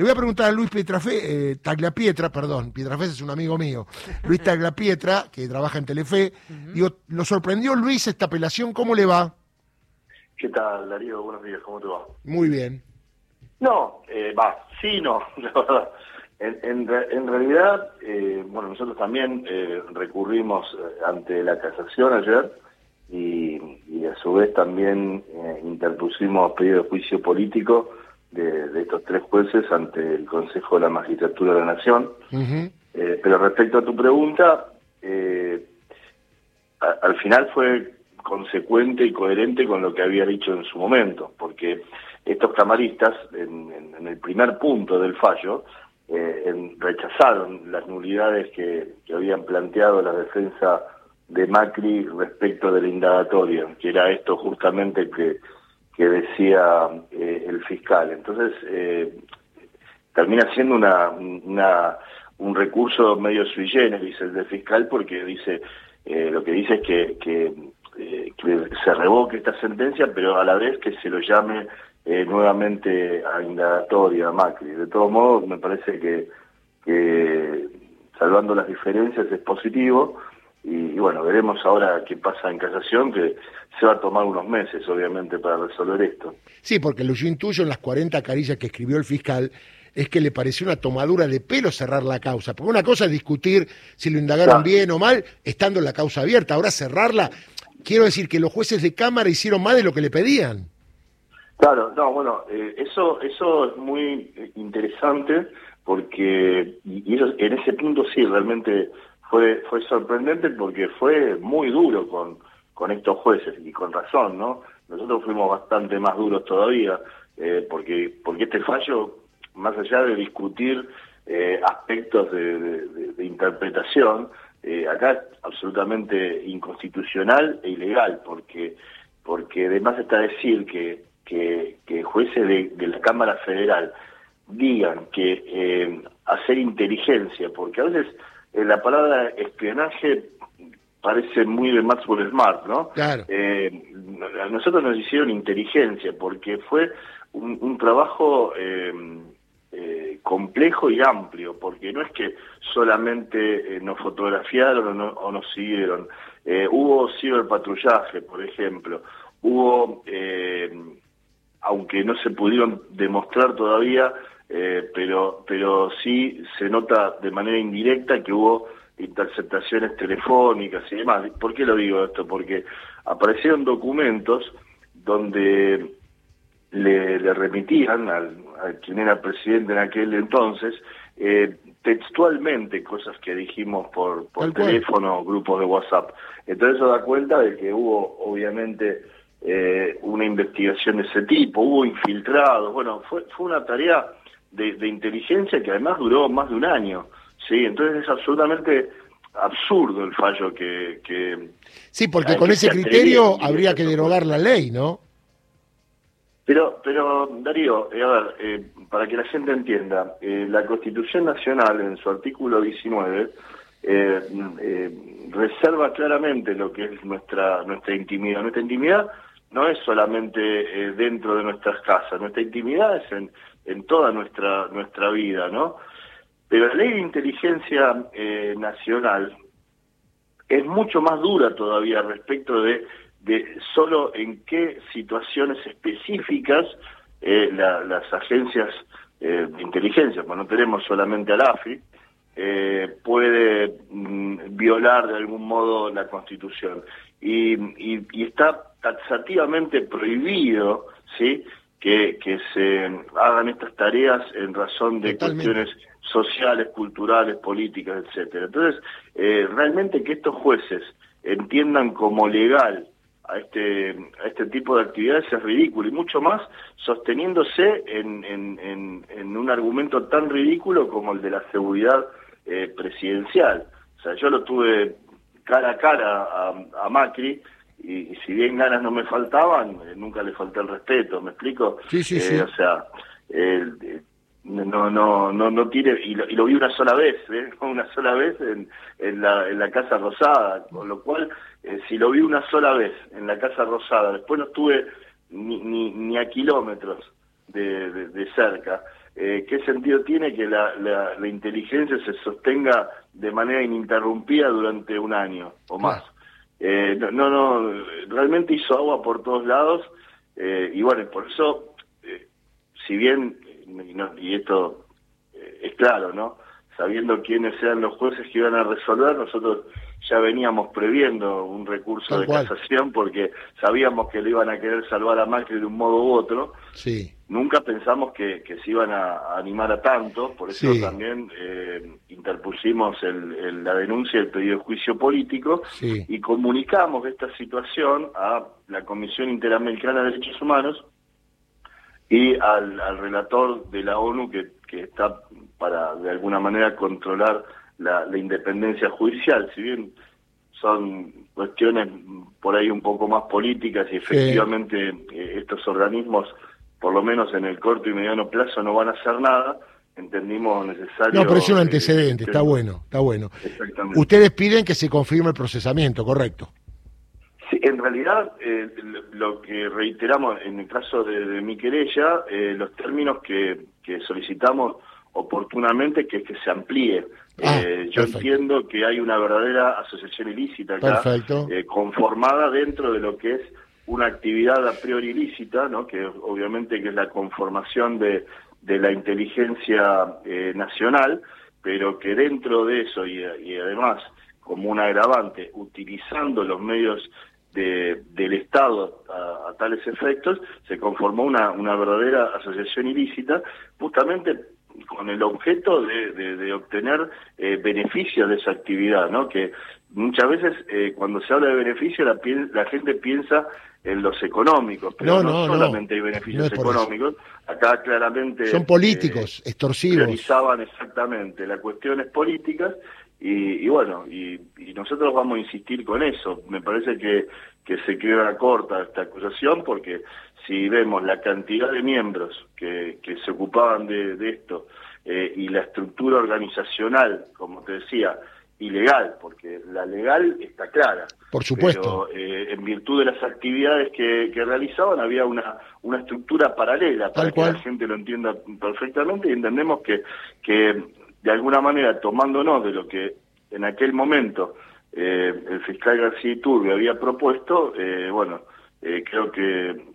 Le voy a preguntar a Luis Pietrafé, eh, Tagliapietra, perdón, Pietrafé es un amigo mío, Luis Tagliapietra, que trabaja en Telefe. Digo, ¿lo sorprendió Luis esta apelación? ¿Cómo le va? ¿Qué tal, Darío? Buenos días, ¿cómo te va? Muy bien. No, eh, va, sí, no, la verdad. En, en, en realidad, eh, bueno, nosotros también eh, recurrimos eh, ante la casación ayer y, y a su vez también eh, interpusimos pedido de juicio político de, de, estos tres jueces ante el Consejo de la Magistratura de la Nación. Uh -huh. pero respecto a tu pregunta, a, al final fue consecuente y coherente con lo que había dicho en su momento, porque estos camaristas, en, en, en el primer punto del fallo, eh, en, rechazaron las nulidades que, que, habían planteado la defensa de Macri respecto del indagatorio, que era esto justamente que, que decía eh, el fiscal. Entonces, eh, termina siendo una, una, un recurso medio sui generis el fiscal porque dice eh, lo que dice es que, que, que se revoque esta sentencia, pero a la vez que se lo llame eh, nuevamente a indagatoria a Macri. De todos modos, me parece que, que salvando las diferencias es positivo y, y, bueno, veremos ahora qué pasa en casación, que se va a tomar unos meses, obviamente, para resolver esto. Sí, porque lo yo intuyo en las 40 carillas que escribió el fiscal es que le pareció una tomadura de pelo cerrar la causa. Porque una cosa es discutir si lo indagaron claro. bien o mal, estando la causa abierta. Ahora cerrarla, quiero decir que los jueces de Cámara hicieron más de lo que le pedían. Claro, no, bueno, eh, eso eso es muy interesante porque y en ese punto sí realmente fue fue sorprendente porque fue muy duro con con estos jueces y con razón, ¿no? Nosotros fuimos bastante más duros todavía eh, porque porque este fallo más allá de discutir eh, aspectos de, de, interpretación eh, acá es absolutamente inconstitucional e ilegal porque porque además está decir que que, que jueces de, de, la Cámara Federal digan que eh, hacer inteligencia, porque a veces eh, la palabra espionaje parece muy de Maxwell Smart, ¿no? Claro. Eh, a nosotros nos hicieron inteligencia porque fue un, un trabajo complejo y amplio, porque no es que solamente nos fotografiaron o, no, o nos siguieron, hubo ciberpatrullaje, por ejemplo, hubo aunque no se pudieron demostrar todavía, eh, pero, pero sí se nota de manera indirecta que hubo interceptaciones telefónicas y demás. ¿Por qué lo digo esto? Porque aparecieron documentos donde le, le remitían al, a quien era presidente en aquel entonces eh, textualmente cosas que dijimos por, por teléfono, grupos de WhatsApp. Entonces eso da cuenta de que hubo obviamente eh, una investigación de ese tipo, hubo infiltrados, bueno, fue, fue una tarea de, de, inteligencia que además duró más de un año, ¿sí? Entonces es absolutamente absurdo el fallo que... que sí, porque con ese criterio habría que derogar la ley, ¿no? Pero, pero Darío, eh, a ver, eh, para que la gente entienda, eh, la Constitución Nacional en su artículo 19 reserva claramente lo que es nuestra nuestra intimidad. Nuestra intimidad no es solamente eh, dentro de nuestras casas, nuestra intimidad es en, en toda nuestra, nuestra vida, ¿no? Pero la ley de inteligencia eh, nacional es mucho más dura todavía respecto de, de solo en qué situaciones específicas eh, la, las agencias eh, de inteligencia, pues no tenemos solamente al AFI, eh, puede mm, violar de algún modo la Constitución. Y, y, y está taxativamente prohibido ¿sí? Que, que se hagan estas tareas en razón de Totalmente. cuestiones sociales, culturales, políticas, etcétera. Entonces, eh, realmente que estos jueces entiendan como legal a este, a este tipo de actividades es ridículo y mucho más sosteniéndose en, en, en, en un argumento tan ridículo como el de la seguridad eh, presidencial. O sea, yo lo tuve cara a cara a, a Macri y, y, si bien ganas no me faltaban, eh, nunca le falté el respeto, ¿me explico? Sí, sí, eh, sí. O sea, eh, no, no, no, no tiene, y lo, y lo vi una sola vez, ¿eh? una sola vez en, en, la, en la Casa Rosada, con lo cual, eh, si lo vi una sola vez en la Casa Rosada, después no estuve ni, ni, ni a kilómetros de, de, de cerca, eh, ¿qué sentido tiene que la, la, inteligencia se sostenga de manera ininterrumpida durante un año o más? Eh, no, no, realmente hizo agua por todos lados eh, y bueno, por eso, si bien, y, esto es claro, ¿no? Sabiendo quiénes sean los jueces que iban a resolver, nosotros ya veníamos previendo un recurso de casación porque sabíamos que le iban a querer salvar a Macri de un modo u otro. Sí. Nunca pensamos que, se iban a, animar a tanto, por eso también eh, interpusimos la denuncia, el pedido de juicio político y comunicamos esta situación a la Comisión Interamericana de Derechos Humanos y al, relator de la ONU que, que está para de alguna manera controlar la, independencia judicial, si bien son cuestiones por ahí un poco más políticas y efectivamente eh, estos organismos, por lo menos en el corto y mediano plazo, no van a hacer nada, entendimos necesario... No, pero es un eh, antecedente, está bueno, está bueno. Ustedes piden que se confirme el procesamiento, ¿correcto? Sí, en realidad, eh, lo que reiteramos en el caso de, de mi querella, los términos que, que solicitamos oportunamente que, que se amplíe. Ah, eh, yo entiendo que hay una verdadera asociación ilícita acá, eh, conformada dentro de lo que es una actividad a priori ilícita, ¿no? que obviamente que es la conformación de, de la inteligencia eh, nacional, pero que dentro de eso y, además como un agravante, utilizando los medios de, del Estado a, tales efectos, se conformó una, una verdadera asociación ilícita, justamente con el objeto de, de, obtener eh, beneficios de esa actividad, ¿no? Que muchas veces eh, cuando se habla de beneficios la, la gente piensa en los económicos, pero no, solamente hay beneficios económicos, acá claramente... Son políticos, eh, extorsivos. Realizaban exactamente las cuestiones políticas y, bueno, y, nosotros vamos a insistir con eso. Me parece que, que se queda corta esta acusación porque si vemos la cantidad de miembros que, que se ocupaban de, esto eh, y la estructura organizacional, como te decía, ilegal, porque la legal está clara. Por supuesto. Pero eh, en virtud de las actividades que, que, realizaban había una, una estructura paralela para que la gente lo entienda perfectamente y entendemos que, que de alguna manera tomándonos de lo que en aquel momento eh, el fiscal García Iturbe había propuesto, bueno, creo que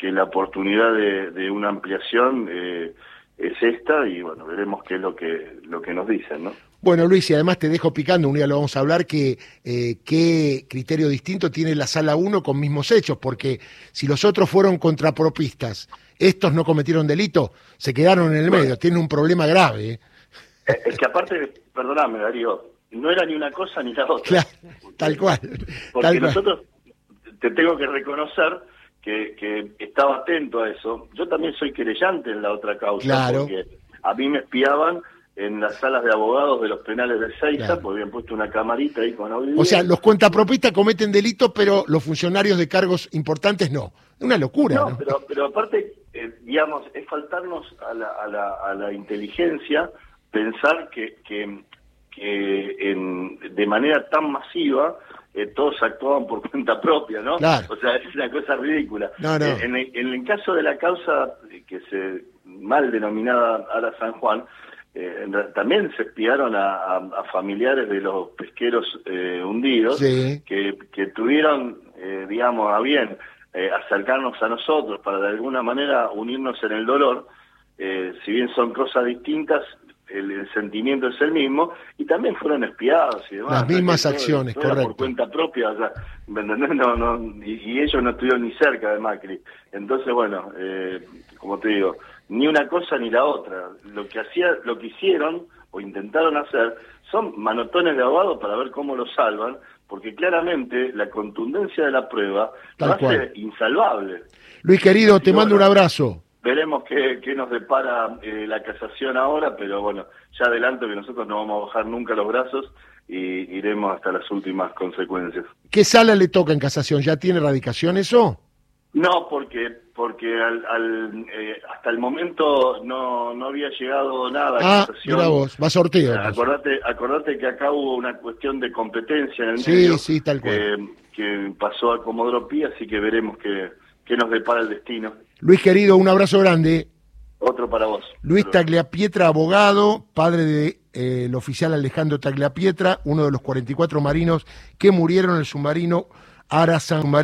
que la oportunidad de, una ampliación eh, es esta y bueno, veremos qué es lo que, lo que nos dicen, ¿no? Bueno, Luis, y además te dejo picando, un día lo vamos a hablar, que eh, qué criterio distinto tiene la sala 1 con mismos hechos, porque si los otros fueron contrapropistas, estos no cometieron delito, se quedaron en el medio, tienen un problema grave. ¿eh? Es que aparte, perdóname, Darío, no era ni una cosa ni la otra. tal cual. Porque nosotros, te tengo que reconocer que, que estaba atento a eso. Yo también soy querellante en la otra causa, porque a mí me espiaban en las salas de abogados de los penales de Seiza, porque habían puesto una camarita ahí con audio. O sea, los cuentapropistas cometen delitos, pero los funcionarios de cargos importantes no. Es una locura. No, Pero, pero aparte, eh, digamos, es faltarnos a la, a la, a la inteligencia pensar que, que, que en, de manera tan masiva eh, todos actuaban por cuenta propia, ¿no? O sea, es una cosa ridícula. Eh, en, el, caso de la causa que se mal denominada Ara San Juan, eh, también se espiaron a, familiares de los pesqueros hundidos que, que tuvieron, digamos, a bien acercarnos a nosotros para de alguna manera unirnos en el dolor. si bien son cosas distintas, el, sentimiento es el mismo, y también fueron espiados y demás. Las mismas acciones, correcto. Por cuenta propia, o sea, No, no, y, ellos no estuvieron ni cerca de Macri. Entonces, bueno, eh, como te digo, ni una cosa ni la otra. Lo que, hacía, lo que hicieron o intentaron hacer son manotones de abogado para ver cómo lo salvan, porque claramente la contundencia de la prueba Tal lo hace insalvable. Luis querido, te mando un abrazo. Veremos qué, qué nos depara eh, la casación ahora, pero bueno, ya adelanto que nosotros no vamos a bajar nunca los brazos y iremos hasta las últimas consecuencias. ¿Qué sala le toca en casación? ¿Ya tiene radicación eso? No, porque porque al, eh, hasta el momento no, no había llegado nada a ah, casación. vos, va sorteo. Acordate, acordate que acá hubo una cuestión de competencia en el sí, medio. Sí, tal cual. que pasó a Comodoro Pi, así que veremos qué, qué nos depara el destino. Luis querido, un abrazo grande. Otro para vos. Luis Tagliapietra, abogado, padre del de, eh, oficial Alejandro Tagliapietra, uno de los 44 marinos que murieron en el submarino Ara San Marino.